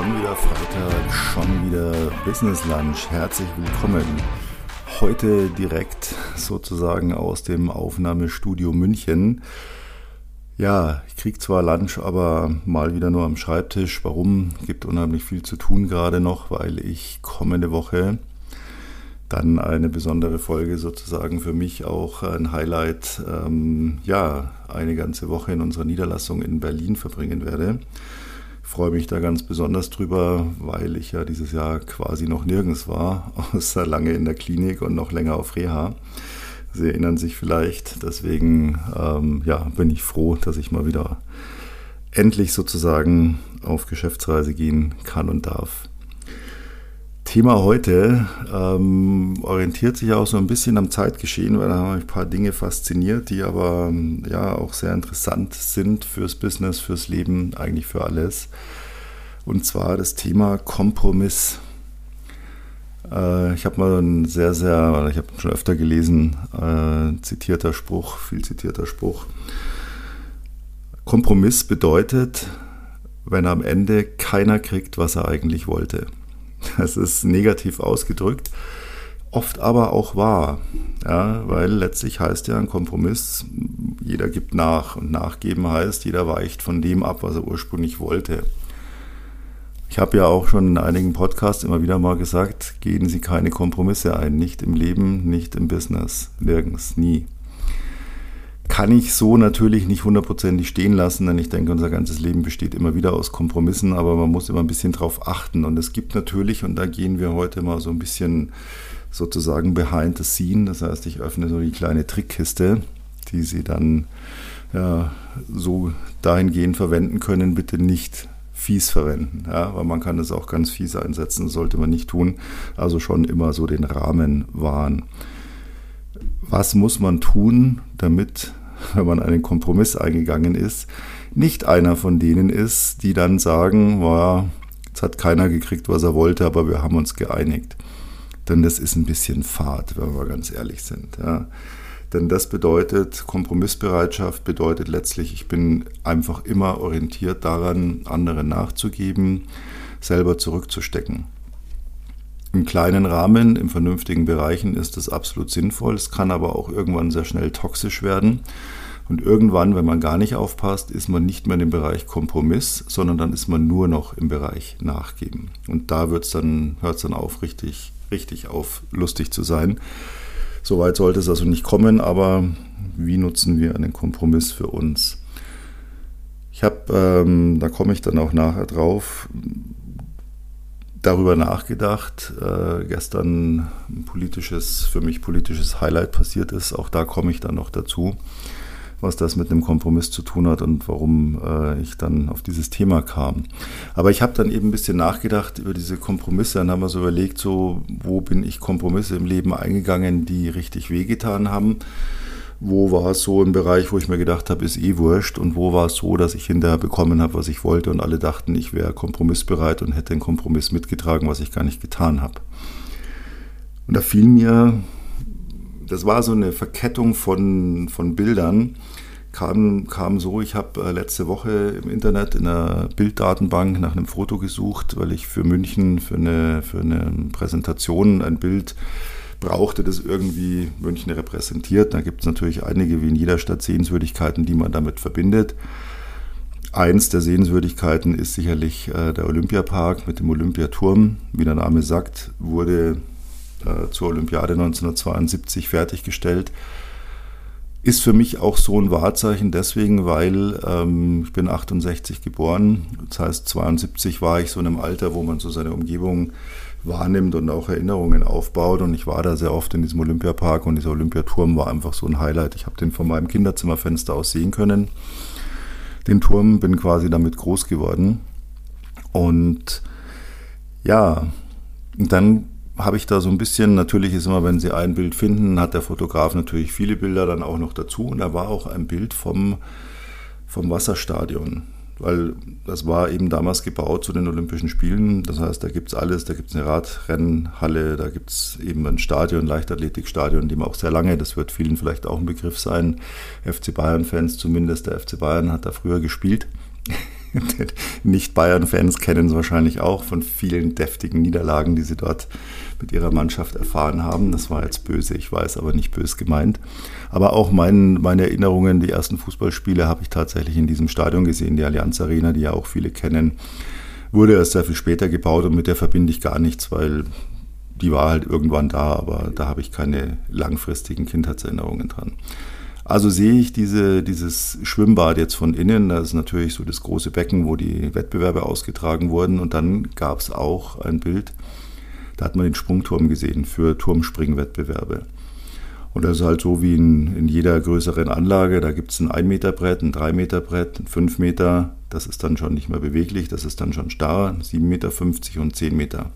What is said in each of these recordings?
Schon wieder Freitag, schon wieder Business Lunch. Herzlich willkommen. Heute direkt sozusagen aus dem Aufnahmestudio München. Ja, ich kriege zwar Lunch, aber mal wieder nur am Schreibtisch. Warum? Gibt unheimlich viel zu tun gerade noch, weil ich kommende Woche dann eine besondere Folge sozusagen für mich auch ein Highlight, ähm, ja, eine ganze Woche in unserer Niederlassung in Berlin verbringen werde freue mich da ganz besonders drüber, weil ich ja dieses Jahr quasi noch nirgends war, außer lange in der Klinik und noch länger auf Reha. Sie erinnern sich vielleicht. Deswegen ähm, ja, bin ich froh, dass ich mal wieder endlich sozusagen auf Geschäftsreise gehen kann und darf. Thema heute ähm, orientiert sich auch so ein bisschen am Zeitgeschehen, weil da haben wir ein paar Dinge fasziniert, die aber ja auch sehr interessant sind fürs Business, fürs Leben, eigentlich für alles. Und zwar das Thema Kompromiss. Äh, ich habe mal ein sehr, sehr, ich habe schon öfter gelesen, äh, zitierter Spruch, viel zitierter Spruch. Kompromiss bedeutet, wenn am Ende keiner kriegt, was er eigentlich wollte. Das ist negativ ausgedrückt, oft aber auch wahr, ja, weil letztlich heißt ja ein Kompromiss, jeder gibt nach und nachgeben heißt, jeder weicht von dem ab, was er ursprünglich wollte. Ich habe ja auch schon in einigen Podcasts immer wieder mal gesagt, gehen Sie keine Kompromisse ein, nicht im Leben, nicht im Business, nirgends, nie kann ich so natürlich nicht hundertprozentig stehen lassen, denn ich denke, unser ganzes Leben besteht immer wieder aus Kompromissen, aber man muss immer ein bisschen drauf achten. Und es gibt natürlich, und da gehen wir heute mal so ein bisschen sozusagen behind the scene, das heißt, ich öffne so die kleine Trickkiste, die Sie dann ja, so dahingehend verwenden können, bitte nicht fies verwenden, ja, weil man kann es auch ganz fies einsetzen, sollte man nicht tun. Also schon immer so den Rahmen wahren. Was muss man tun, damit wenn man einen Kompromiss eingegangen ist, nicht einer von denen ist, die dann sagen, wow, jetzt hat keiner gekriegt, was er wollte, aber wir haben uns geeinigt. Denn das ist ein bisschen fad, wenn wir ganz ehrlich sind. Ja. Denn das bedeutet, Kompromissbereitschaft bedeutet letztlich, ich bin einfach immer orientiert daran, anderen nachzugeben, selber zurückzustecken. Im kleinen Rahmen, im vernünftigen Bereichen ist es absolut sinnvoll. Es kann aber auch irgendwann sehr schnell toxisch werden. Und irgendwann, wenn man gar nicht aufpasst, ist man nicht mehr im Bereich Kompromiss, sondern dann ist man nur noch im Bereich Nachgeben. Und da dann, hört es dann auf, richtig, richtig auf, lustig zu sein. Soweit sollte es also nicht kommen, aber wie nutzen wir einen Kompromiss für uns? Ich habe, ähm, da komme ich dann auch nachher drauf, darüber nachgedacht. Äh, gestern ein politisches, für mich politisches Highlight passiert ist. Auch da komme ich dann noch dazu, was das mit einem Kompromiss zu tun hat und warum äh, ich dann auf dieses Thema kam. Aber ich habe dann eben ein bisschen nachgedacht über diese Kompromisse. Dann haben wir so überlegt, so wo bin ich Kompromisse im Leben eingegangen, die richtig wehgetan haben wo war es so im Bereich, wo ich mir gedacht habe, ist eh wurscht. Und wo war es so, dass ich hinterher bekommen habe, was ich wollte. Und alle dachten, ich wäre kompromissbereit und hätte den Kompromiss mitgetragen, was ich gar nicht getan habe. Und da fiel mir, das war so eine Verkettung von, von Bildern, kam, kam so, ich habe äh, letzte Woche im Internet in einer Bilddatenbank nach einem Foto gesucht, weil ich für München für eine, für eine Präsentation ein Bild brauchte, das irgendwie München repräsentiert. Da gibt es natürlich einige, wie in jeder Stadt, Sehenswürdigkeiten, die man damit verbindet. Eins der Sehenswürdigkeiten ist sicherlich äh, der Olympiapark mit dem Olympiaturm. Wie der Name sagt, wurde äh, zur Olympiade 1972 fertiggestellt. Ist für mich auch so ein Wahrzeichen deswegen, weil ähm, ich bin 68 geboren. Das heißt, 72 war ich so in einem Alter, wo man so seine Umgebung wahrnimmt und auch Erinnerungen aufbaut. Und ich war da sehr oft in diesem Olympiapark und dieser Olympiaturm war einfach so ein Highlight. Ich habe den von meinem Kinderzimmerfenster aus sehen können. Den Turm bin quasi damit groß geworden. Und ja, dann habe ich da so ein bisschen, natürlich ist immer, wenn Sie ein Bild finden, hat der Fotograf natürlich viele Bilder dann auch noch dazu. Und da war auch ein Bild vom, vom Wasserstadion weil das war eben damals gebaut zu den Olympischen Spielen. Das heißt, da gibt es alles, da gibt es eine Radrennhalle, da gibt es eben ein Stadion, Leichtathletikstadion, dem auch sehr lange, das wird vielen vielleicht auch ein Begriff sein, FC Bayern-Fans zumindest, der FC Bayern hat da früher gespielt. Nicht-Bayern-Fans kennen es wahrscheinlich auch von vielen deftigen Niederlagen, die sie dort mit ihrer Mannschaft erfahren haben. Das war jetzt böse, ich weiß, aber nicht böse gemeint. Aber auch mein, meine Erinnerungen, die ersten Fußballspiele habe ich tatsächlich in diesem Stadion gesehen, die Allianz Arena, die ja auch viele kennen. Wurde erst sehr viel später gebaut und mit der verbinde ich gar nichts, weil die war halt irgendwann da, aber da habe ich keine langfristigen Kindheitserinnerungen dran. Also sehe ich diese, dieses Schwimmbad jetzt von innen, das ist natürlich so das große Becken, wo die Wettbewerbe ausgetragen wurden. Und dann gab es auch ein Bild, da hat man den Sprungturm gesehen für Turmspringwettbewerbe. Und das ist halt so wie in, in jeder größeren Anlage. Da gibt es ein 1 Meter Brett, ein 3 Meter Brett, ein 5 Meter. Das ist dann schon nicht mehr beweglich, das ist dann schon starr. 7,50 Meter und 10 Meter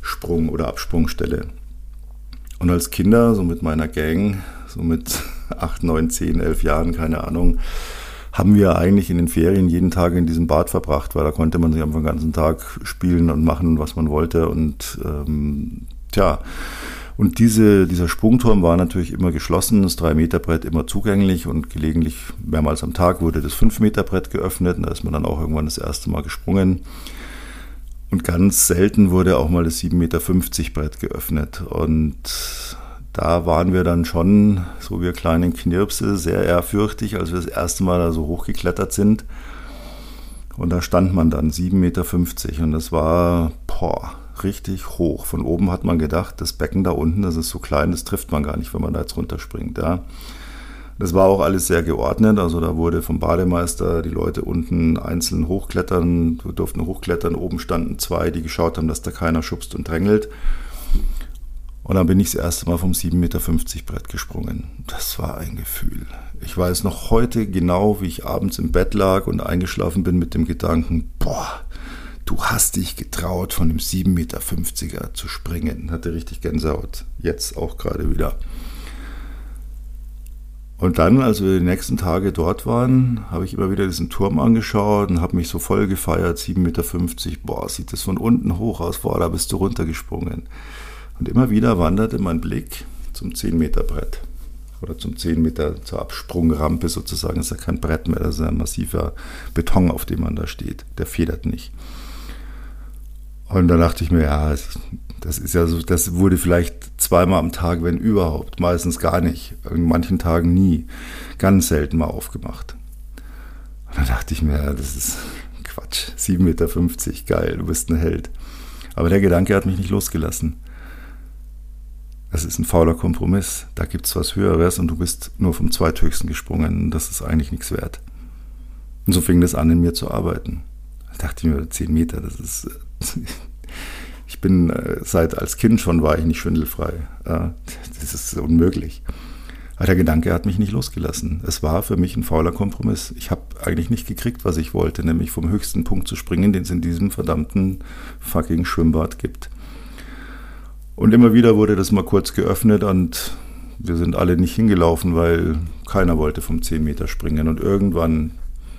Sprung- oder Absprungstelle. Und als Kinder, so mit meiner Gang, so mit 8, 9, 10, 11 Jahren, keine Ahnung, haben wir eigentlich in den Ferien jeden Tag in diesem Bad verbracht, weil da konnte man sich einfach den ganzen Tag spielen und machen, was man wollte. Und ähm, tja, und diese, dieser Sprungturm war natürlich immer geschlossen, das 3-Meter-Brett immer zugänglich und gelegentlich mehrmals am Tag wurde das 5-Meter-Brett geöffnet und da ist man dann auch irgendwann das erste Mal gesprungen. Und ganz selten wurde auch mal das 7,50 Meter Brett geöffnet. Und da waren wir dann schon, so wir kleinen Knirpse, sehr ehrfürchtig, als wir das erste Mal da so hochgeklettert sind. Und da stand man dann 7,50 Meter und das war boah, richtig hoch. Von oben hat man gedacht, das Becken da unten, das ist so klein, das trifft man gar nicht, wenn man da jetzt runterspringt. Ja. Das war auch alles sehr geordnet. Also da wurde vom Bademeister die Leute unten einzeln hochklettern, durften hochklettern. Oben standen zwei, die geschaut haben, dass da keiner schubst und drängelt. Und dann bin ich das erste Mal vom 7,50 Meter Brett gesprungen. Das war ein Gefühl. Ich weiß noch heute genau, wie ich abends im Bett lag und eingeschlafen bin mit dem Gedanken, boah, du hast dich getraut, von dem 7,50 Meter zu springen. Hatte richtig Gänsehaut. Jetzt auch gerade wieder. Und dann, als wir die nächsten Tage dort waren, habe ich immer wieder diesen Turm angeschaut und habe mich so voll gefeiert, 7,50 Meter. Boah, sieht das von unten hoch aus, boah, da bist du runtergesprungen. Und immer wieder wanderte mein Blick zum 10 Meter Brett oder zum 10 Meter zur Absprungrampe sozusagen. Das ist ja kein Brett mehr, das ist ein massiver Beton, auf dem man da steht. Der federt nicht. Und dann dachte ich mir, ja, das ist ja so, das wurde vielleicht zweimal am Tag, wenn überhaupt, meistens gar nicht, in manchen Tagen nie, ganz selten mal aufgemacht. Und dann dachte ich mir, ja, das ist Quatsch, 7,50 Meter, geil, du bist ein Held. Aber der Gedanke hat mich nicht losgelassen. Das ist ein fauler Kompromiss. Da gibt es was Höheres und du bist nur vom Zweithöchsten gesprungen. Das ist eigentlich nichts wert. Und so fing das an, in mir zu arbeiten. Da dachte ich mir, 10 Meter, das ist. ich bin äh, seit als Kind schon war ich nicht schwindelfrei. Das ist unmöglich. Aber der Gedanke hat mich nicht losgelassen. Es war für mich ein fauler Kompromiss. Ich habe eigentlich nicht gekriegt, was ich wollte, nämlich vom höchsten Punkt zu springen, den es in diesem verdammten fucking Schwimmbad gibt. Und immer wieder wurde das mal kurz geöffnet und wir sind alle nicht hingelaufen, weil keiner wollte vom 10 Meter springen. Und irgendwann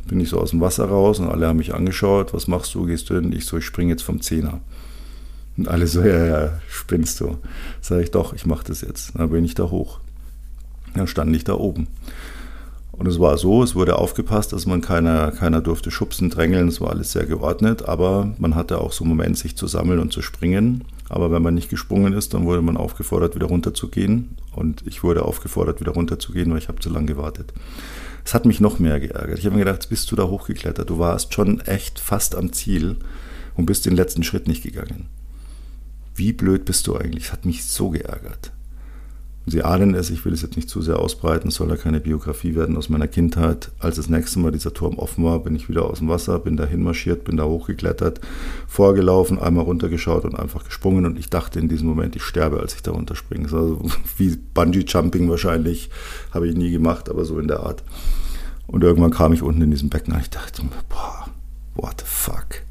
bin ich so aus dem Wasser raus und alle haben mich angeschaut. Was machst du? Gehst du hin? Ich so, ich springe jetzt vom Zehner. Und alle so, ja, ja, spinnst du. Sag ich, doch, ich mache das jetzt. Dann bin ich da hoch. Dann stand ich da oben. Und es war so, es wurde aufgepasst, dass man keiner, keiner durfte schubsen, drängeln, es war alles sehr geordnet, aber man hatte auch so einen Moment, sich zu sammeln und zu springen. Aber wenn man nicht gesprungen ist, dann wurde man aufgefordert, wieder runterzugehen. Und ich wurde aufgefordert, wieder runterzugehen, weil ich habe zu lange gewartet. Es hat mich noch mehr geärgert. Ich habe mir gedacht, bist du da hochgeklettert. Du warst schon echt fast am Ziel und bist den letzten Schritt nicht gegangen. Wie blöd bist du eigentlich? Es hat mich so geärgert. Sie ahnen es, ich will es jetzt nicht zu sehr ausbreiten, es soll ja keine Biografie werden aus meiner Kindheit. Als das nächste Mal dieser Turm offen war, bin ich wieder aus dem Wasser, bin da hinmarschiert, bin da hochgeklettert, vorgelaufen, einmal runtergeschaut und einfach gesprungen und ich dachte in diesem Moment, ich sterbe, als ich da runterspringe. Also wie Bungee-Jumping wahrscheinlich, habe ich nie gemacht, aber so in der Art. Und irgendwann kam ich unten in diesem Becken und ich dachte, boah, what the fuck,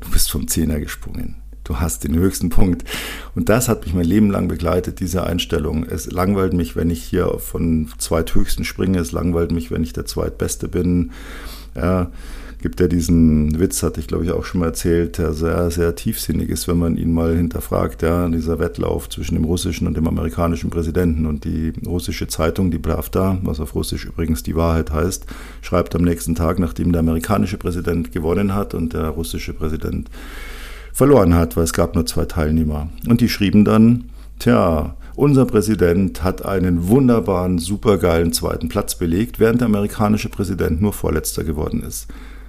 du bist vom Zehner gesprungen du hast den höchsten Punkt. Und das hat mich mein Leben lang begleitet, diese Einstellung. Es langweilt mich, wenn ich hier von zweithöchsten springe. Es langweilt mich, wenn ich der Zweitbeste bin. Ja, gibt ja diesen Witz, hatte ich glaube ich auch schon mal erzählt, der sehr, sehr tiefsinnig ist, wenn man ihn mal hinterfragt. Ja, dieser Wettlauf zwischen dem russischen und dem amerikanischen Präsidenten. Und die russische Zeitung, die Pravda, was auf Russisch übrigens die Wahrheit heißt, schreibt am nächsten Tag, nachdem der amerikanische Präsident gewonnen hat und der russische Präsident verloren hat, weil es gab nur zwei Teilnehmer. Und die schrieben dann, tja, unser Präsident hat einen wunderbaren, supergeilen zweiten Platz belegt, während der amerikanische Präsident nur Vorletzter geworden ist.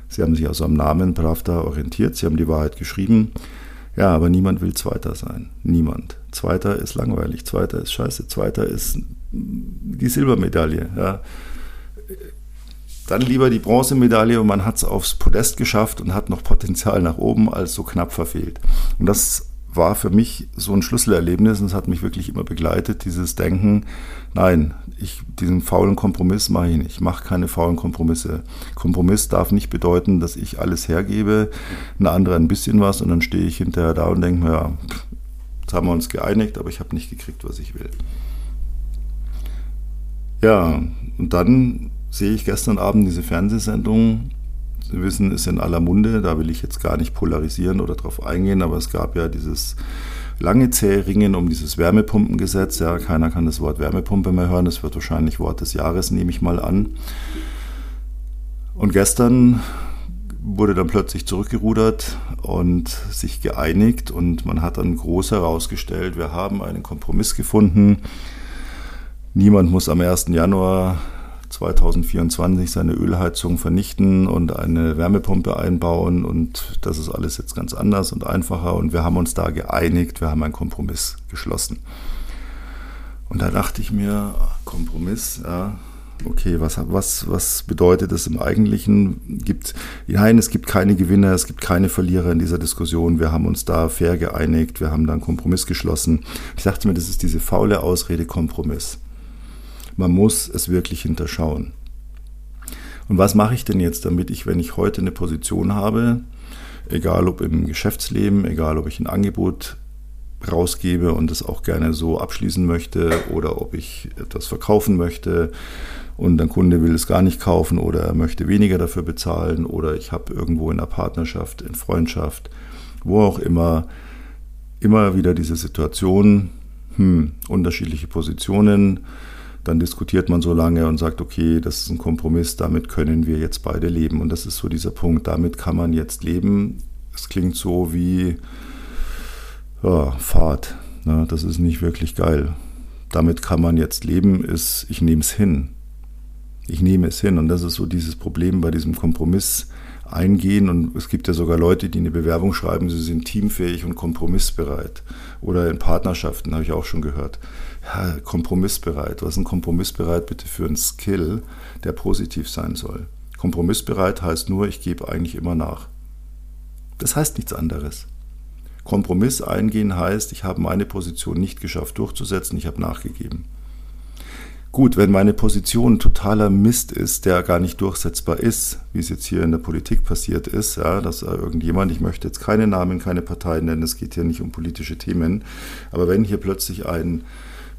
Sie haben sich also am Namen Pravda orientiert, Sie haben die Wahrheit geschrieben. Ja, aber niemand will Zweiter sein. Niemand. Zweiter ist langweilig, Zweiter ist scheiße, Zweiter ist die Silbermedaille. Ja. Dann lieber die Bronzemedaille und man hat es aufs Podest geschafft und hat noch Potenzial nach oben, als so knapp verfehlt. Und das war für mich so ein Schlüsselerlebnis und es hat mich wirklich immer begleitet, dieses Denken, nein, ich, diesen faulen Kompromiss mache ich nicht. Ich mache keine faulen Kompromisse. Kompromiss darf nicht bedeuten, dass ich alles hergebe, ein anderer ein bisschen was und dann stehe ich hinterher da und denke mir, ja, jetzt haben wir uns geeinigt, aber ich habe nicht gekriegt, was ich will. Ja, und dann sehe ich gestern Abend diese Fernsehsendung Sie wissen, ist in aller Munde, da will ich jetzt gar nicht polarisieren oder darauf eingehen, aber es gab ja dieses lange zähe Ringen um dieses Wärmepumpengesetz. Ja, keiner kann das Wort Wärmepumpe mehr hören, das wird wahrscheinlich Wort des Jahres, nehme ich mal an. Und gestern wurde dann plötzlich zurückgerudert und sich geeinigt und man hat dann groß herausgestellt, wir haben einen Kompromiss gefunden. Niemand muss am 1. Januar 2024 seine Ölheizung vernichten und eine Wärmepumpe einbauen und das ist alles jetzt ganz anders und einfacher und wir haben uns da geeinigt, wir haben einen Kompromiss geschlossen. Und da dachte ich mir, Kompromiss, ja, okay, was, was, was bedeutet das im Eigentlichen? Gibt, nein, es gibt keine Gewinner, es gibt keine Verlierer in dieser Diskussion. Wir haben uns da fair geeinigt, wir haben da einen Kompromiss geschlossen. Ich dachte mir, das ist diese faule Ausrede Kompromiss. Man muss es wirklich hinterschauen. Und was mache ich denn jetzt, damit ich, wenn ich heute eine Position habe, egal ob im Geschäftsleben, egal ob ich ein Angebot rausgebe und es auch gerne so abschließen möchte oder ob ich etwas verkaufen möchte und ein Kunde will es gar nicht kaufen oder er möchte weniger dafür bezahlen oder ich habe irgendwo in einer Partnerschaft, in Freundschaft, wo auch immer, immer wieder diese Situation, hm, unterschiedliche Positionen, dann diskutiert man so lange und sagt, okay, das ist ein Kompromiss, damit können wir jetzt beide leben. Und das ist so dieser Punkt, damit kann man jetzt leben. Es klingt so wie ja, Fahrt. Ne? Das ist nicht wirklich geil. Damit kann man jetzt leben, ist, ich nehme es hin. Ich nehme es hin. Und das ist so dieses Problem bei diesem Kompromiss eingehen. Und es gibt ja sogar Leute, die eine Bewerbung schreiben, sie sind teamfähig und kompromissbereit. Oder in Partnerschaften, habe ich auch schon gehört ja, kompromissbereit. Was ist ein kompromissbereit bitte für einen Skill, der positiv sein soll? Kompromissbereit heißt nur, ich gebe eigentlich immer nach. Das heißt nichts anderes. Kompromiss eingehen heißt, ich habe meine Position nicht geschafft durchzusetzen, ich habe nachgegeben. Gut, wenn meine Position totaler Mist ist, der gar nicht durchsetzbar ist, wie es jetzt hier in der Politik passiert ist, ja, dass irgendjemand, ich möchte jetzt keine Namen, keine Parteien nennen, es geht hier nicht um politische Themen, aber wenn hier plötzlich ein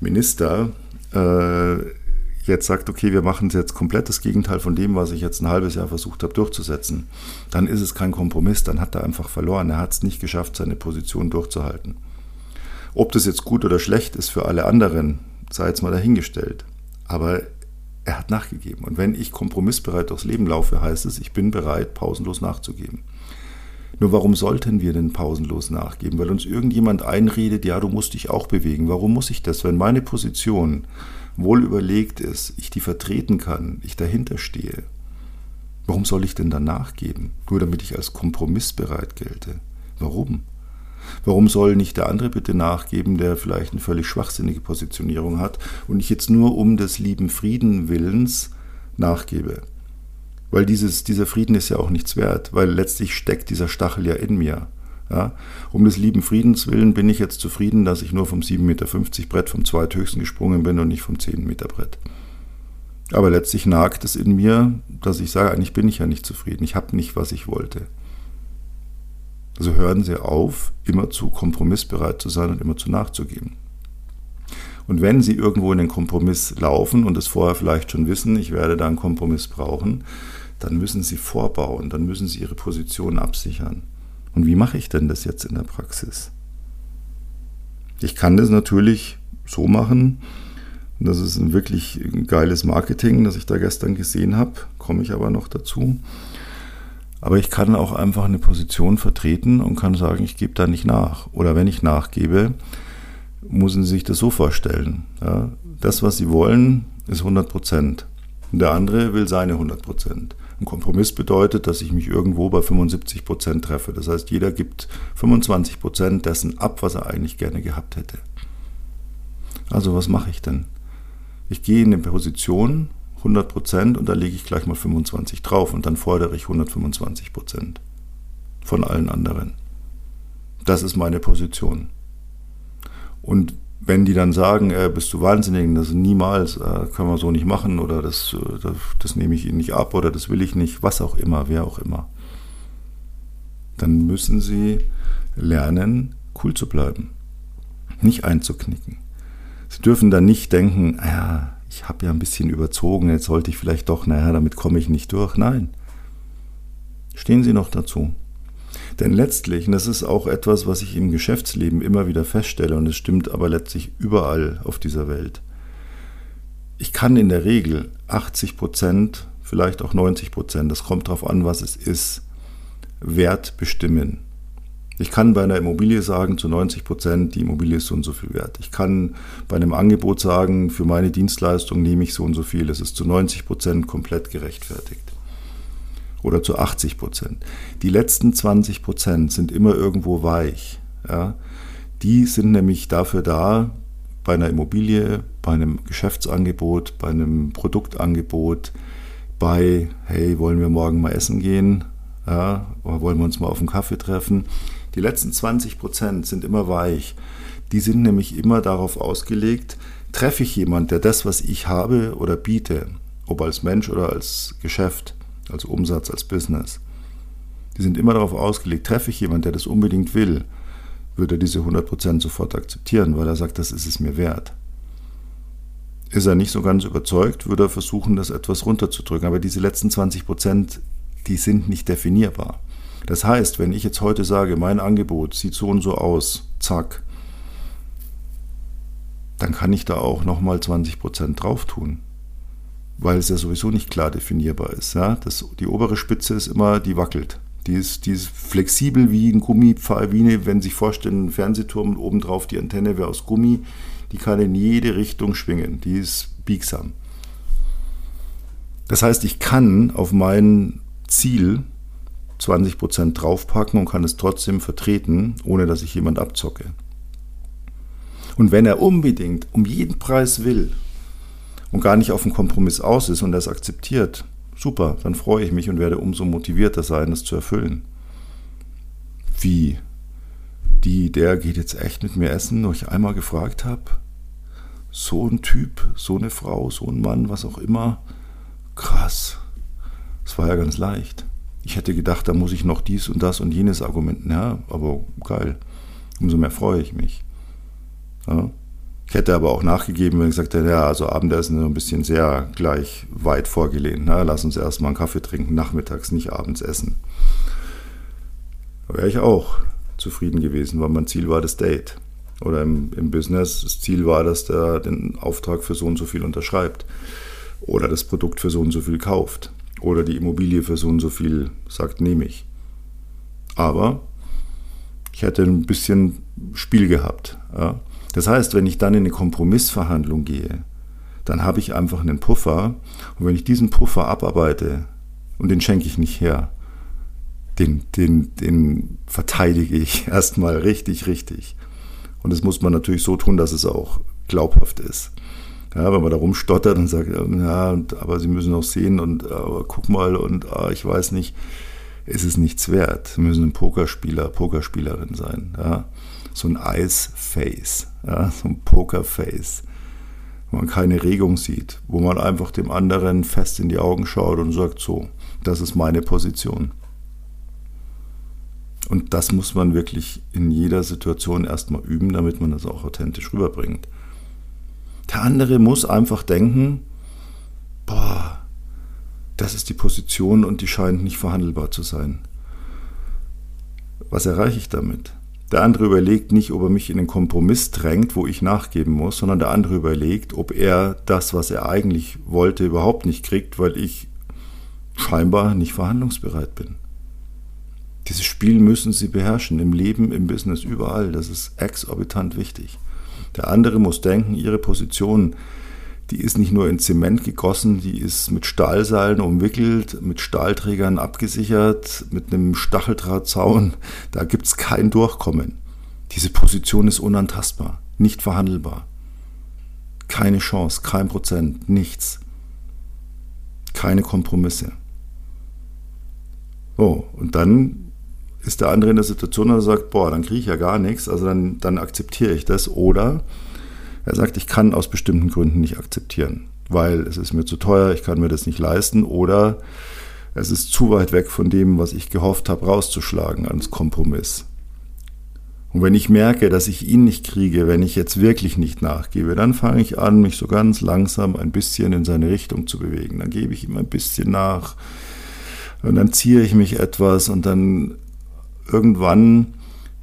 Minister äh, jetzt sagt, okay, wir machen jetzt komplett das Gegenteil von dem, was ich jetzt ein halbes Jahr versucht habe durchzusetzen, dann ist es kein Kompromiss, dann hat er einfach verloren. Er hat es nicht geschafft, seine Position durchzuhalten. Ob das jetzt gut oder schlecht ist für alle anderen, sei jetzt mal dahingestellt. Aber er hat nachgegeben. Und wenn ich kompromissbereit durchs Leben laufe, heißt es, ich bin bereit, pausenlos nachzugeben. Nur warum sollten wir denn pausenlos nachgeben? Weil uns irgendjemand einredet, ja, du musst dich auch bewegen. Warum muss ich das? Wenn meine Position wohl überlegt ist, ich die vertreten kann, ich dahinter stehe, warum soll ich denn dann nachgeben? Nur damit ich als kompromissbereit gelte. Warum? Warum soll nicht der andere bitte nachgeben, der vielleicht eine völlig schwachsinnige Positionierung hat und ich jetzt nur um des lieben Frieden willens nachgebe? Weil dieses, dieser Frieden ist ja auch nichts wert, weil letztlich steckt dieser Stachel ja in mir. Ja? Um des lieben Friedens willen bin ich jetzt zufrieden, dass ich nur vom 7,50 Meter Brett vom zweithöchsten gesprungen bin und nicht vom 10 Meter Brett. Aber letztlich nagt es in mir, dass ich sage, eigentlich bin ich ja nicht zufrieden. Ich habe nicht, was ich wollte. Also hören Sie auf, immer zu kompromissbereit zu sein und immer zu nachzugeben. Und wenn Sie irgendwo in den Kompromiss laufen und es vorher vielleicht schon wissen, ich werde da einen Kompromiss brauchen, dann müssen sie vorbauen, dann müssen sie ihre Position absichern. Und wie mache ich denn das jetzt in der Praxis? Ich kann das natürlich so machen, das ist ein wirklich geiles Marketing, das ich da gestern gesehen habe, komme ich aber noch dazu. Aber ich kann auch einfach eine Position vertreten und kann sagen, ich gebe da nicht nach. Oder wenn ich nachgebe, müssen Sie sich das so vorstellen. Ja, das, was Sie wollen, ist 100 Prozent. Der andere will seine 100 Prozent. Ein Kompromiss bedeutet, dass ich mich irgendwo bei 75 Prozent treffe. Das heißt, jeder gibt 25 Prozent dessen ab, was er eigentlich gerne gehabt hätte. Also was mache ich denn? Ich gehe in eine Position 100 Prozent und da lege ich gleich mal 25 drauf und dann fordere ich 125 Prozent von allen anderen. Das ist meine Position. Und wenn die dann sagen, äh, bist du wahnsinnig, das niemals, äh, können wir so nicht machen oder das, äh, das, das nehme ich ihnen nicht ab oder das will ich nicht, was auch immer, wer auch immer, dann müssen sie lernen, cool zu bleiben, nicht einzuknicken. Sie dürfen dann nicht denken, ja, ich habe ja ein bisschen überzogen, jetzt sollte ich vielleicht doch, naja, damit komme ich nicht durch. Nein. Stehen Sie noch dazu. Denn letztlich, und das ist auch etwas, was ich im Geschäftsleben immer wieder feststelle, und es stimmt aber letztlich überall auf dieser Welt, ich kann in der Regel 80 Prozent, vielleicht auch 90 Prozent, das kommt darauf an, was es ist, Wert bestimmen. Ich kann bei einer Immobilie sagen, zu 90 Prozent, die Immobilie ist so und so viel wert. Ich kann bei einem Angebot sagen, für meine Dienstleistung nehme ich so und so viel. Es ist zu 90 Prozent komplett gerechtfertigt. Oder zu 80 Prozent. Die letzten 20 Prozent sind immer irgendwo weich. Ja? Die sind nämlich dafür da, bei einer Immobilie, bei einem Geschäftsangebot, bei einem Produktangebot, bei, hey, wollen wir morgen mal essen gehen? Ja, oder wollen wir uns mal auf einen Kaffee treffen? Die letzten 20 Prozent sind immer weich. Die sind nämlich immer darauf ausgelegt, treffe ich jemand, der das, was ich habe oder biete, ob als Mensch oder als Geschäft, als Umsatz, als Business, die sind immer darauf ausgelegt, treffe ich jemand, der das unbedingt will, würde er diese 100% sofort akzeptieren, weil er sagt, das ist es mir wert. Ist er nicht so ganz überzeugt, würde er versuchen, das etwas runterzudrücken. Aber diese letzten 20%, die sind nicht definierbar. Das heißt, wenn ich jetzt heute sage, mein Angebot sieht so und so aus, zack, dann kann ich da auch nochmal 20% drauf tun. Weil es ja sowieso nicht klar definierbar ist. Ja? Das, die obere Spitze ist immer, die wackelt. Die ist, die ist flexibel wie ein Gummipfeil, wie eine, wenn Sie sich vorstellen, ein Fernsehturm und obendrauf die Antenne wäre aus Gummi. Die kann in jede Richtung schwingen. Die ist biegsam. Das heißt, ich kann auf mein Ziel 20% draufpacken und kann es trotzdem vertreten, ohne dass ich jemand abzocke. Und wenn er unbedingt um jeden Preis will und gar nicht auf einen Kompromiss aus ist und er es akzeptiert, super, dann freue ich mich und werde umso motivierter sein, es zu erfüllen. Wie? Die, der geht jetzt echt mit mir essen, wo ich einmal gefragt habe? So ein Typ, so eine Frau, so ein Mann, was auch immer. Krass. Das war ja ganz leicht. Ich hätte gedacht, da muss ich noch dies und das und jenes argumenten. Ja, aber geil. Umso mehr freue ich mich. Ja. Ich hätte aber auch nachgegeben, wenn ich gesagt hätte, ja, also Abendessen ist ein bisschen sehr gleich weit vorgelehnt. Na, lass uns erstmal einen Kaffee trinken, nachmittags, nicht abends essen. Da wäre ich auch zufrieden gewesen, weil mein Ziel war das Date. Oder im, im Business, das Ziel war, dass der den Auftrag für so und so viel unterschreibt. Oder das Produkt für so und so viel kauft oder die Immobilie für so und so viel sagt, nehme ich. Aber ich hätte ein bisschen Spiel gehabt. Ja. Das heißt, wenn ich dann in eine Kompromissverhandlung gehe, dann habe ich einfach einen Puffer. Und wenn ich diesen Puffer abarbeite, und den schenke ich nicht her, den, den, den verteidige ich erstmal richtig, richtig. Und das muss man natürlich so tun, dass es auch glaubhaft ist. Ja, wenn man da rumstottert und sagt, ja, aber Sie müssen auch sehen und aber guck mal und ah, ich weiß nicht, ist es nichts wert. Sie müssen ein Pokerspieler, Pokerspielerin sein. Ja. So ein Ice-Face, ja, so ein Poker-Face, wo man keine Regung sieht, wo man einfach dem anderen fest in die Augen schaut und sagt, so, das ist meine Position. Und das muss man wirklich in jeder Situation erstmal üben, damit man das auch authentisch rüberbringt. Der andere muss einfach denken, boah, Das ist die Position und die scheint nicht verhandelbar zu sein. Was erreiche ich damit? Der andere überlegt nicht, ob er mich in einen Kompromiss drängt, wo ich nachgeben muss, sondern der andere überlegt, ob er das, was er eigentlich wollte, überhaupt nicht kriegt, weil ich scheinbar nicht verhandlungsbereit bin. Dieses Spiel müssen Sie beherrschen, im Leben, im Business, überall. Das ist exorbitant wichtig. Der andere muss denken, Ihre Position die ist nicht nur in Zement gegossen, die ist mit Stahlseilen umwickelt, mit Stahlträgern abgesichert, mit einem Stacheldrahtzaun. Da gibt es kein Durchkommen. Diese Position ist unantastbar, nicht verhandelbar. Keine Chance, kein Prozent, nichts. Keine Kompromisse. So, und dann ist der andere in der Situation, dass er sagt, boah, dann kriege ich ja gar nichts, also dann, dann akzeptiere ich das. Oder er sagt, ich kann aus bestimmten Gründen nicht akzeptieren, weil es ist mir zu teuer, ich kann mir das nicht leisten oder es ist zu weit weg von dem, was ich gehofft habe, rauszuschlagen als Kompromiss. Und wenn ich merke, dass ich ihn nicht kriege, wenn ich jetzt wirklich nicht nachgebe, dann fange ich an, mich so ganz langsam ein bisschen in seine Richtung zu bewegen. Dann gebe ich ihm ein bisschen nach und dann ziehe ich mich etwas und dann irgendwann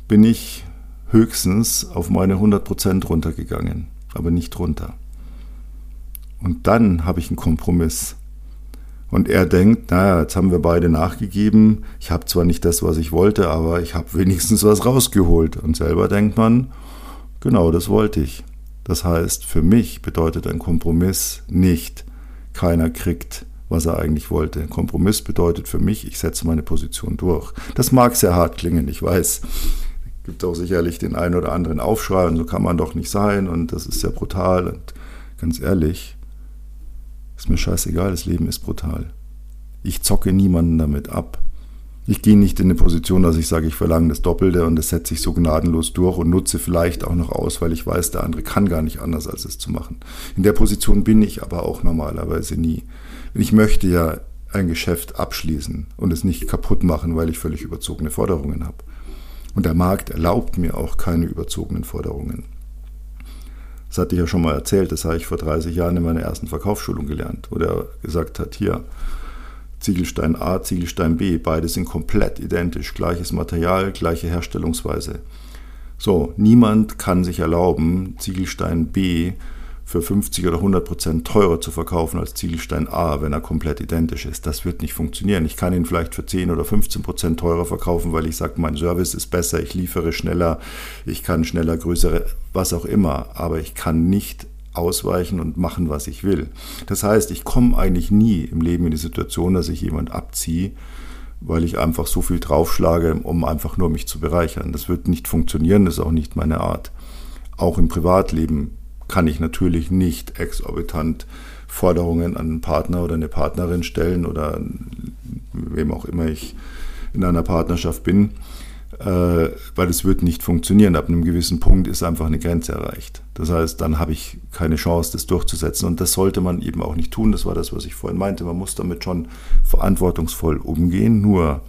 bin ich höchstens auf meine 100% runtergegangen aber nicht runter. Und dann habe ich einen Kompromiss. Und er denkt, naja, jetzt haben wir beide nachgegeben. Ich habe zwar nicht das, was ich wollte, aber ich habe wenigstens was rausgeholt. Und selber denkt man, genau das wollte ich. Das heißt, für mich bedeutet ein Kompromiss nicht, keiner kriegt, was er eigentlich wollte. Kompromiss bedeutet für mich, ich setze meine Position durch. Das mag sehr hart klingen, ich weiß gibt auch sicherlich den einen oder anderen Aufschrei und so kann man doch nicht sein und das ist sehr brutal. Und ganz ehrlich, ist mir scheißegal, das Leben ist brutal. Ich zocke niemanden damit ab. Ich gehe nicht in eine Position, dass ich sage, ich verlange das Doppelte und das setze ich so gnadenlos durch und nutze vielleicht auch noch aus, weil ich weiß, der andere kann gar nicht anders, als es zu machen. In der Position bin ich aber auch normalerweise nie. Ich möchte ja ein Geschäft abschließen und es nicht kaputt machen, weil ich völlig überzogene Forderungen habe. Und der Markt erlaubt mir auch keine überzogenen Forderungen. Das hatte ich ja schon mal erzählt, das habe ich vor 30 Jahren in meiner ersten Verkaufsschulung gelernt, wo der gesagt hat, hier, Ziegelstein A, Ziegelstein B, beide sind komplett identisch, gleiches Material, gleiche Herstellungsweise. So, niemand kann sich erlauben, Ziegelstein B für 50 oder 100 Prozent teurer zu verkaufen als Ziegelstein A, wenn er komplett identisch ist. Das wird nicht funktionieren. Ich kann ihn vielleicht für 10 oder 15 Prozent teurer verkaufen, weil ich sage, mein Service ist besser, ich liefere schneller, ich kann schneller, größere, was auch immer. Aber ich kann nicht ausweichen und machen, was ich will. Das heißt, ich komme eigentlich nie im Leben in die Situation, dass ich jemand abziehe, weil ich einfach so viel draufschlage, um einfach nur mich zu bereichern. Das wird nicht funktionieren, das ist auch nicht meine Art. Auch im Privatleben kann ich natürlich nicht exorbitant Forderungen an einen Partner oder eine Partnerin stellen oder wem auch immer ich in einer Partnerschaft bin, weil es wird nicht funktionieren. Ab einem gewissen Punkt ist einfach eine Grenze erreicht. Das heißt, dann habe ich keine Chance, das durchzusetzen. Und das sollte man eben auch nicht tun. Das war das, was ich vorhin meinte. Man muss damit schon verantwortungsvoll umgehen. Nur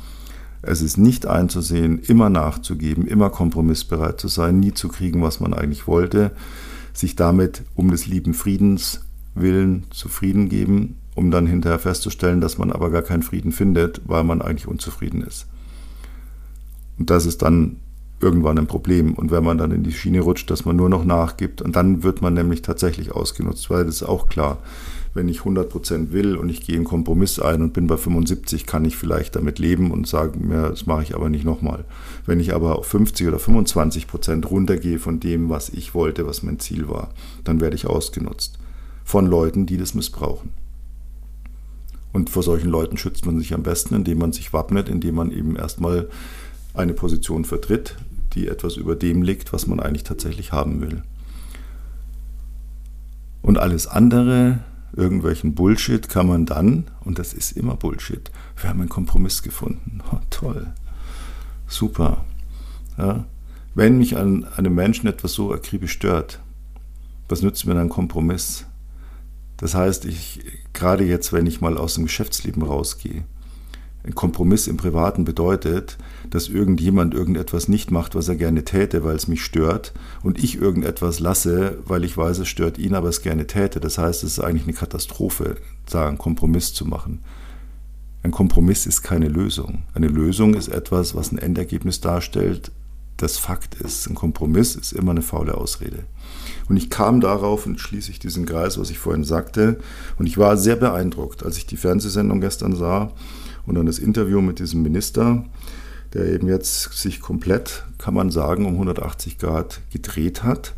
es ist nicht einzusehen, immer nachzugeben, immer kompromissbereit zu sein, nie zu kriegen, was man eigentlich wollte sich damit um des lieben Friedens willen zufrieden geben, um dann hinterher festzustellen, dass man aber gar keinen Frieden findet, weil man eigentlich unzufrieden ist. Und das ist dann irgendwann ein Problem. Und wenn man dann in die Schiene rutscht, dass man nur noch nachgibt, und dann wird man nämlich tatsächlich ausgenutzt, weil das ist auch klar wenn ich 100% will und ich gehe einen Kompromiss ein und bin bei 75, kann ich vielleicht damit leben und sage mir, das mache ich aber nicht nochmal. Wenn ich aber auf 50 oder 25% runtergehe von dem, was ich wollte, was mein Ziel war, dann werde ich ausgenutzt. Von Leuten, die das missbrauchen. Und vor solchen Leuten schützt man sich am besten, indem man sich wappnet, indem man eben erstmal eine Position vertritt, die etwas über dem liegt, was man eigentlich tatsächlich haben will. Und alles andere irgendwelchen Bullshit kann man dann, und das ist immer Bullshit, wir haben einen Kompromiss gefunden. Oh, toll. Super. Ja. Wenn mich an einem Menschen etwas so akribisch stört, was nützt mir dann Kompromiss? Das heißt, ich, gerade jetzt, wenn ich mal aus dem Geschäftsleben rausgehe, ein Kompromiss im Privaten bedeutet, dass irgendjemand irgendetwas nicht macht, was er gerne täte, weil es mich stört, und ich irgendetwas lasse, weil ich weiß, es stört ihn, aber es gerne täte. Das heißt, es ist eigentlich eine Katastrophe, einen Kompromiss zu machen. Ein Kompromiss ist keine Lösung. Eine Lösung ist etwas, was ein Endergebnis darstellt, das Fakt ist. Ein Kompromiss ist immer eine faule Ausrede. Und ich kam darauf und schließe ich diesen Kreis, was ich vorhin sagte. Und ich war sehr beeindruckt, als ich die Fernsehsendung gestern sah und dann das Interview mit diesem Minister, der eben jetzt sich komplett, kann man sagen, um 180 Grad gedreht hat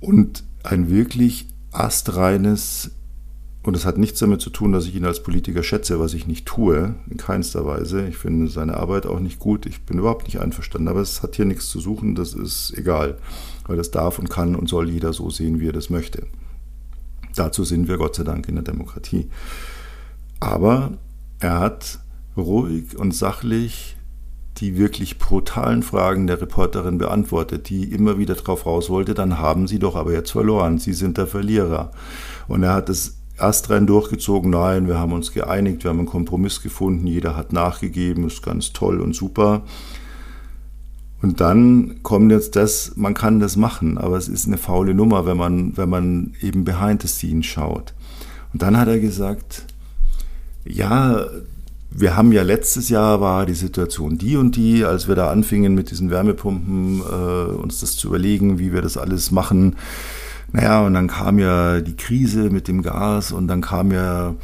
und ein wirklich astreines und es hat nichts damit zu tun, dass ich ihn als Politiker schätze, was ich nicht tue, in keinster Weise. Ich finde seine Arbeit auch nicht gut. Ich bin überhaupt nicht einverstanden. Aber es hat hier nichts zu suchen. Das ist egal, weil das darf und kann und soll jeder so sehen, wie er das möchte. Dazu sind wir Gott sei Dank in der Demokratie. Aber er hat ruhig und sachlich die wirklich brutalen Fragen der Reporterin beantwortet, die immer wieder drauf raus wollte, dann haben sie doch aber jetzt verloren, sie sind der Verlierer. Und er hat es astrein durchgezogen, nein, wir haben uns geeinigt, wir haben einen Kompromiss gefunden, jeder hat nachgegeben, ist ganz toll und super. Und dann kommt jetzt das, man kann das machen, aber es ist eine faule Nummer, wenn man, wenn man eben behind the scenes schaut. Und dann hat er gesagt, ja, wir haben ja letztes Jahr war die Situation die und die, als wir da anfingen mit diesen Wärmepumpen, äh, uns das zu überlegen, wie wir das alles machen. Naja, und dann kam ja die Krise mit dem Gas und dann kam ja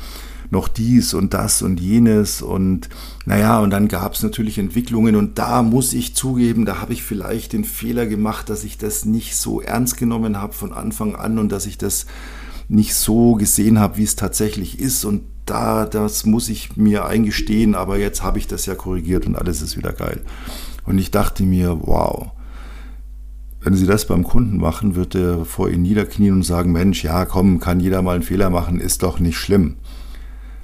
noch dies und das und jenes und naja, und dann gab es natürlich Entwicklungen und da muss ich zugeben, da habe ich vielleicht den Fehler gemacht, dass ich das nicht so ernst genommen habe von Anfang an und dass ich das nicht so gesehen habe, wie es tatsächlich ist und da, das muss ich mir eingestehen, aber jetzt habe ich das ja korrigiert und alles ist wieder geil. Und ich dachte mir, wow, wenn Sie das beim Kunden machen, wird er vor Ihnen niederknien und sagen, Mensch, ja, komm, kann jeder mal einen Fehler machen, ist doch nicht schlimm.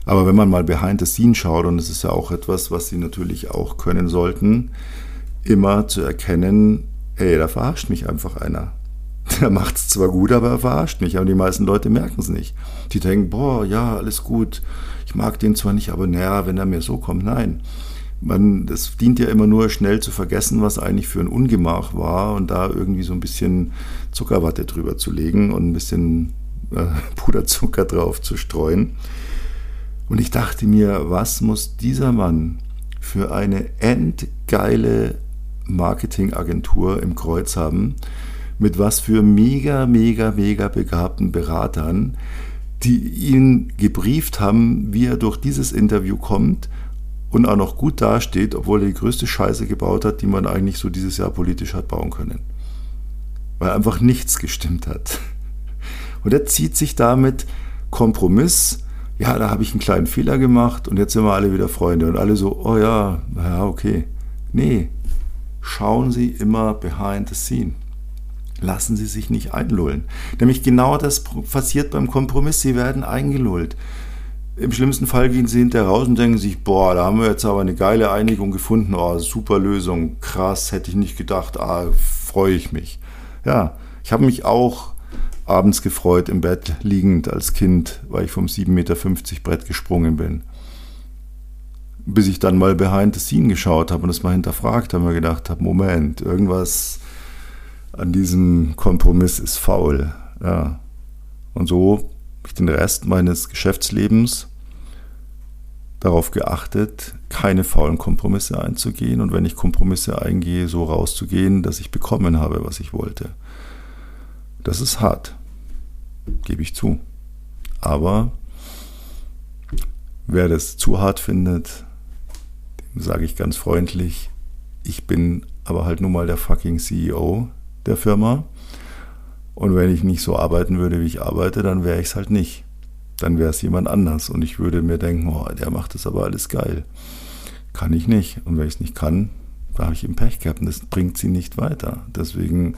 Aber wenn man mal behind the scene schaut, und das ist ja auch etwas, was Sie natürlich auch können sollten, immer zu erkennen, ey, da verarscht mich einfach einer. Der macht es zwar gut, aber er verarscht mich. Aber die meisten Leute merken es nicht. Die denken, boah, ja, alles gut. Ich mag den zwar nicht, aber naja, wenn er mir so kommt, nein man, das dient ja immer nur schnell zu vergessen, was eigentlich für ein Ungemach war und da irgendwie so ein bisschen Zuckerwatte drüber zu legen und ein bisschen äh, Puderzucker drauf zu streuen. Und ich dachte mir, was muss dieser Mann für eine endgeile Marketingagentur im Kreuz haben, mit was für mega, mega, mega begabten Beratern, die ihn gebrieft haben, wie er durch dieses Interview kommt und auch noch gut dasteht, obwohl er die größte Scheiße gebaut hat, die man eigentlich so dieses Jahr politisch hat bauen können. Weil einfach nichts gestimmt hat. Und er zieht sich damit Kompromiss. Ja, da habe ich einen kleinen Fehler gemacht und jetzt sind wir alle wieder Freunde. Und alle so, oh ja, ja, okay. Nee, schauen Sie immer behind the scene. Lassen Sie sich nicht einlullen. Nämlich genau das passiert beim Kompromiss. Sie werden eingelullt. Im schlimmsten Fall gehen sie hinterher raus und denken sich, boah, da haben wir jetzt aber eine geile Einigung gefunden, oh, super Lösung, krass, hätte ich nicht gedacht, ah, freue ich mich. Ja, ich habe mich auch abends gefreut im Bett liegend als Kind, weil ich vom 7,50 Meter Brett gesprungen bin. Bis ich dann mal behind the scene geschaut habe und es mal hinterfragt habe, mir gedacht habe, Moment, irgendwas an diesem Kompromiss ist faul. Ja. Und so habe ich den Rest meines Geschäftslebens darauf geachtet, keine faulen Kompromisse einzugehen und wenn ich Kompromisse eingehe, so rauszugehen, dass ich bekommen habe, was ich wollte. Das ist hart, gebe ich zu. Aber wer das zu hart findet, dem sage ich ganz freundlich, ich bin aber halt nun mal der fucking CEO der Firma. Und wenn ich nicht so arbeiten würde, wie ich arbeite, dann wäre ich es halt nicht dann wäre es jemand anders. Und ich würde mir denken, oh, der macht das aber alles geil. Kann ich nicht. Und wenn ich es nicht kann, da habe ich eben Pech gehabt und das bringt sie nicht weiter. Deswegen,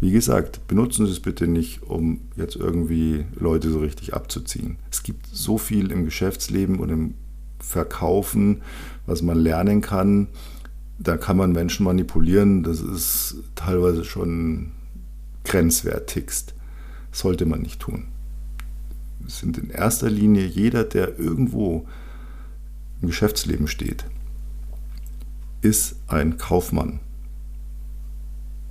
wie gesagt, benutzen Sie es bitte nicht, um jetzt irgendwie Leute so richtig abzuziehen. Es gibt so viel im Geschäftsleben und im Verkaufen, was man lernen kann. Da kann man Menschen manipulieren. Das ist teilweise schon grenzwertigst. Sollte man nicht tun sind in erster Linie jeder, der irgendwo im Geschäftsleben steht, ist ein Kaufmann.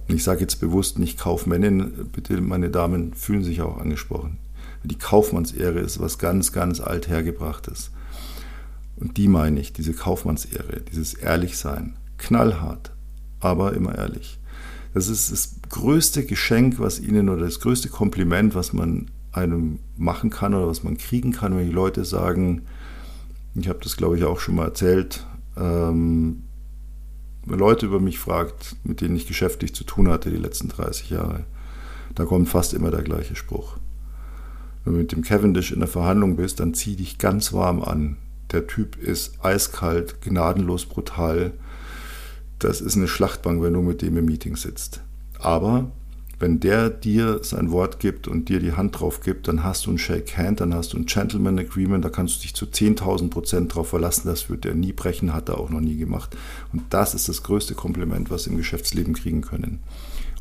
Ich sage jetzt bewusst nicht Kaufmännin, bitte meine Damen fühlen sich auch angesprochen. Die Kaufmannsehre ist was ganz, ganz althergebrachtes. Und die meine ich, diese Kaufmannsehre, dieses Ehrlichsein. Knallhart, aber immer ehrlich. Das ist das größte Geschenk, was ihnen oder das größte Kompliment, was man einem machen kann oder was man kriegen kann, wenn die Leute sagen, ich habe das glaube ich auch schon mal erzählt, ähm, wenn Leute über mich fragt, mit denen ich geschäftlich zu tun hatte die letzten 30 Jahre, da kommt fast immer der gleiche Spruch. Wenn du mit dem Cavendish in der Verhandlung bist, dann zieh dich ganz warm an. Der Typ ist eiskalt, gnadenlos brutal. Das ist eine Schlachtbank, wenn du mit dem im Meeting sitzt. Aber wenn der dir sein Wort gibt und dir die Hand drauf gibt, dann hast du ein Shake Hand, dann hast du ein Gentleman Agreement, da kannst du dich zu 10.000 Prozent drauf verlassen, das wird er nie brechen, hat er auch noch nie gemacht. Und das ist das größte Kompliment, was wir im Geschäftsleben kriegen können.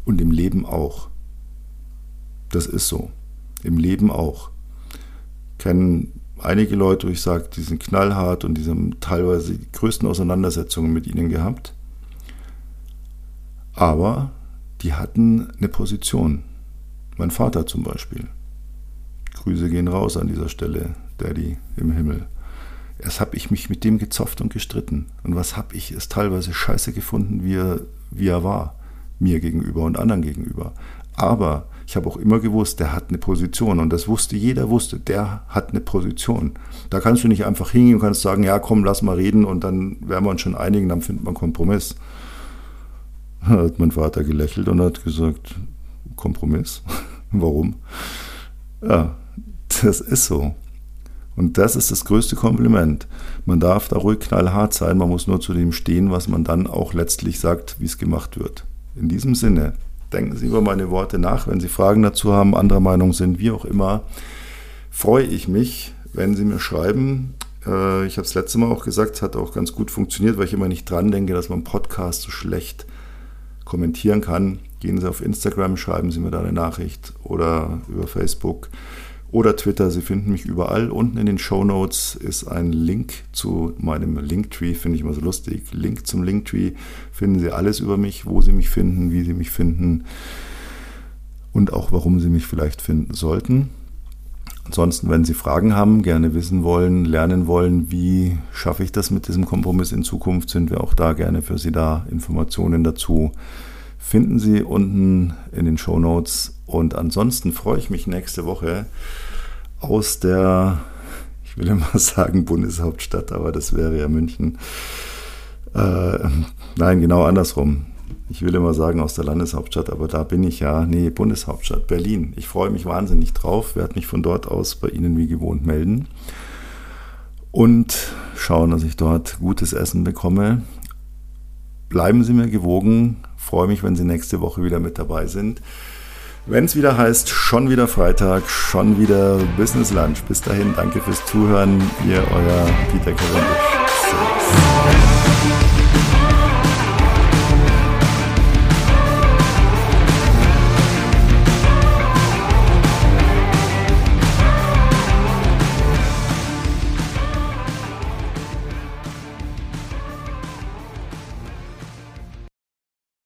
Und im Leben auch. Das ist so. Im Leben auch. Kennen einige Leute, wo ich sage, die sind knallhart und die haben teilweise die größten Auseinandersetzungen mit ihnen gehabt. Aber die hatten eine Position. Mein Vater zum Beispiel. Grüße gehen raus an dieser Stelle, Daddy im Himmel. Erst habe ich mich mit dem gezofft und gestritten. Und was habe ich es teilweise scheiße gefunden, wie er, wie er war. Mir gegenüber und anderen gegenüber. Aber ich habe auch immer gewusst, der hat eine Position. Und das wusste jeder, wusste, der hat eine Position. Da kannst du nicht einfach hingehen und kannst sagen, ja komm, lass mal reden und dann werden wir uns schon einigen, dann findet man Kompromiss hat mein Vater gelächelt und hat gesagt, Kompromiss. Warum? Ja, das ist so. Und das ist das größte Kompliment. Man darf da ruhig knallhart sein, man muss nur zu dem stehen, was man dann auch letztlich sagt, wie es gemacht wird. In diesem Sinne, denken Sie über meine Worte nach. Wenn Sie Fragen dazu haben, anderer Meinung sind, wie auch immer, freue ich mich, wenn Sie mir schreiben. Äh, ich habe es letzte Mal auch gesagt, es hat auch ganz gut funktioniert, weil ich immer nicht dran denke, dass man Podcast so schlecht kommentieren kann, gehen Sie auf Instagram, schreiben Sie mir da eine Nachricht oder über Facebook oder Twitter. Sie finden mich überall. Unten in den Show Notes ist ein Link zu meinem Linktree, finde ich immer so lustig. Link zum Linktree finden Sie alles über mich, wo Sie mich finden, wie Sie mich finden und auch warum Sie mich vielleicht finden sollten. Ansonsten, wenn Sie Fragen haben, gerne wissen wollen, lernen wollen, wie schaffe ich das mit diesem Kompromiss in Zukunft, sind wir auch da gerne für Sie da. Informationen dazu finden Sie unten in den Show Notes. Und ansonsten freue ich mich nächste Woche aus der, ich will immer sagen Bundeshauptstadt, aber das wäre ja München. Äh, nein, genau andersrum ich will immer sagen aus der Landeshauptstadt, aber da bin ich ja, nee, Bundeshauptstadt, Berlin. Ich freue mich wahnsinnig drauf, werde mich von dort aus bei Ihnen wie gewohnt melden und schauen, dass ich dort gutes Essen bekomme. Bleiben Sie mir gewogen, freue mich, wenn Sie nächste Woche wieder mit dabei sind. Wenn es wieder heißt, schon wieder Freitag, schon wieder Business Lunch. Bis dahin, danke fürs Zuhören. Ihr, euer Peter Cavendish.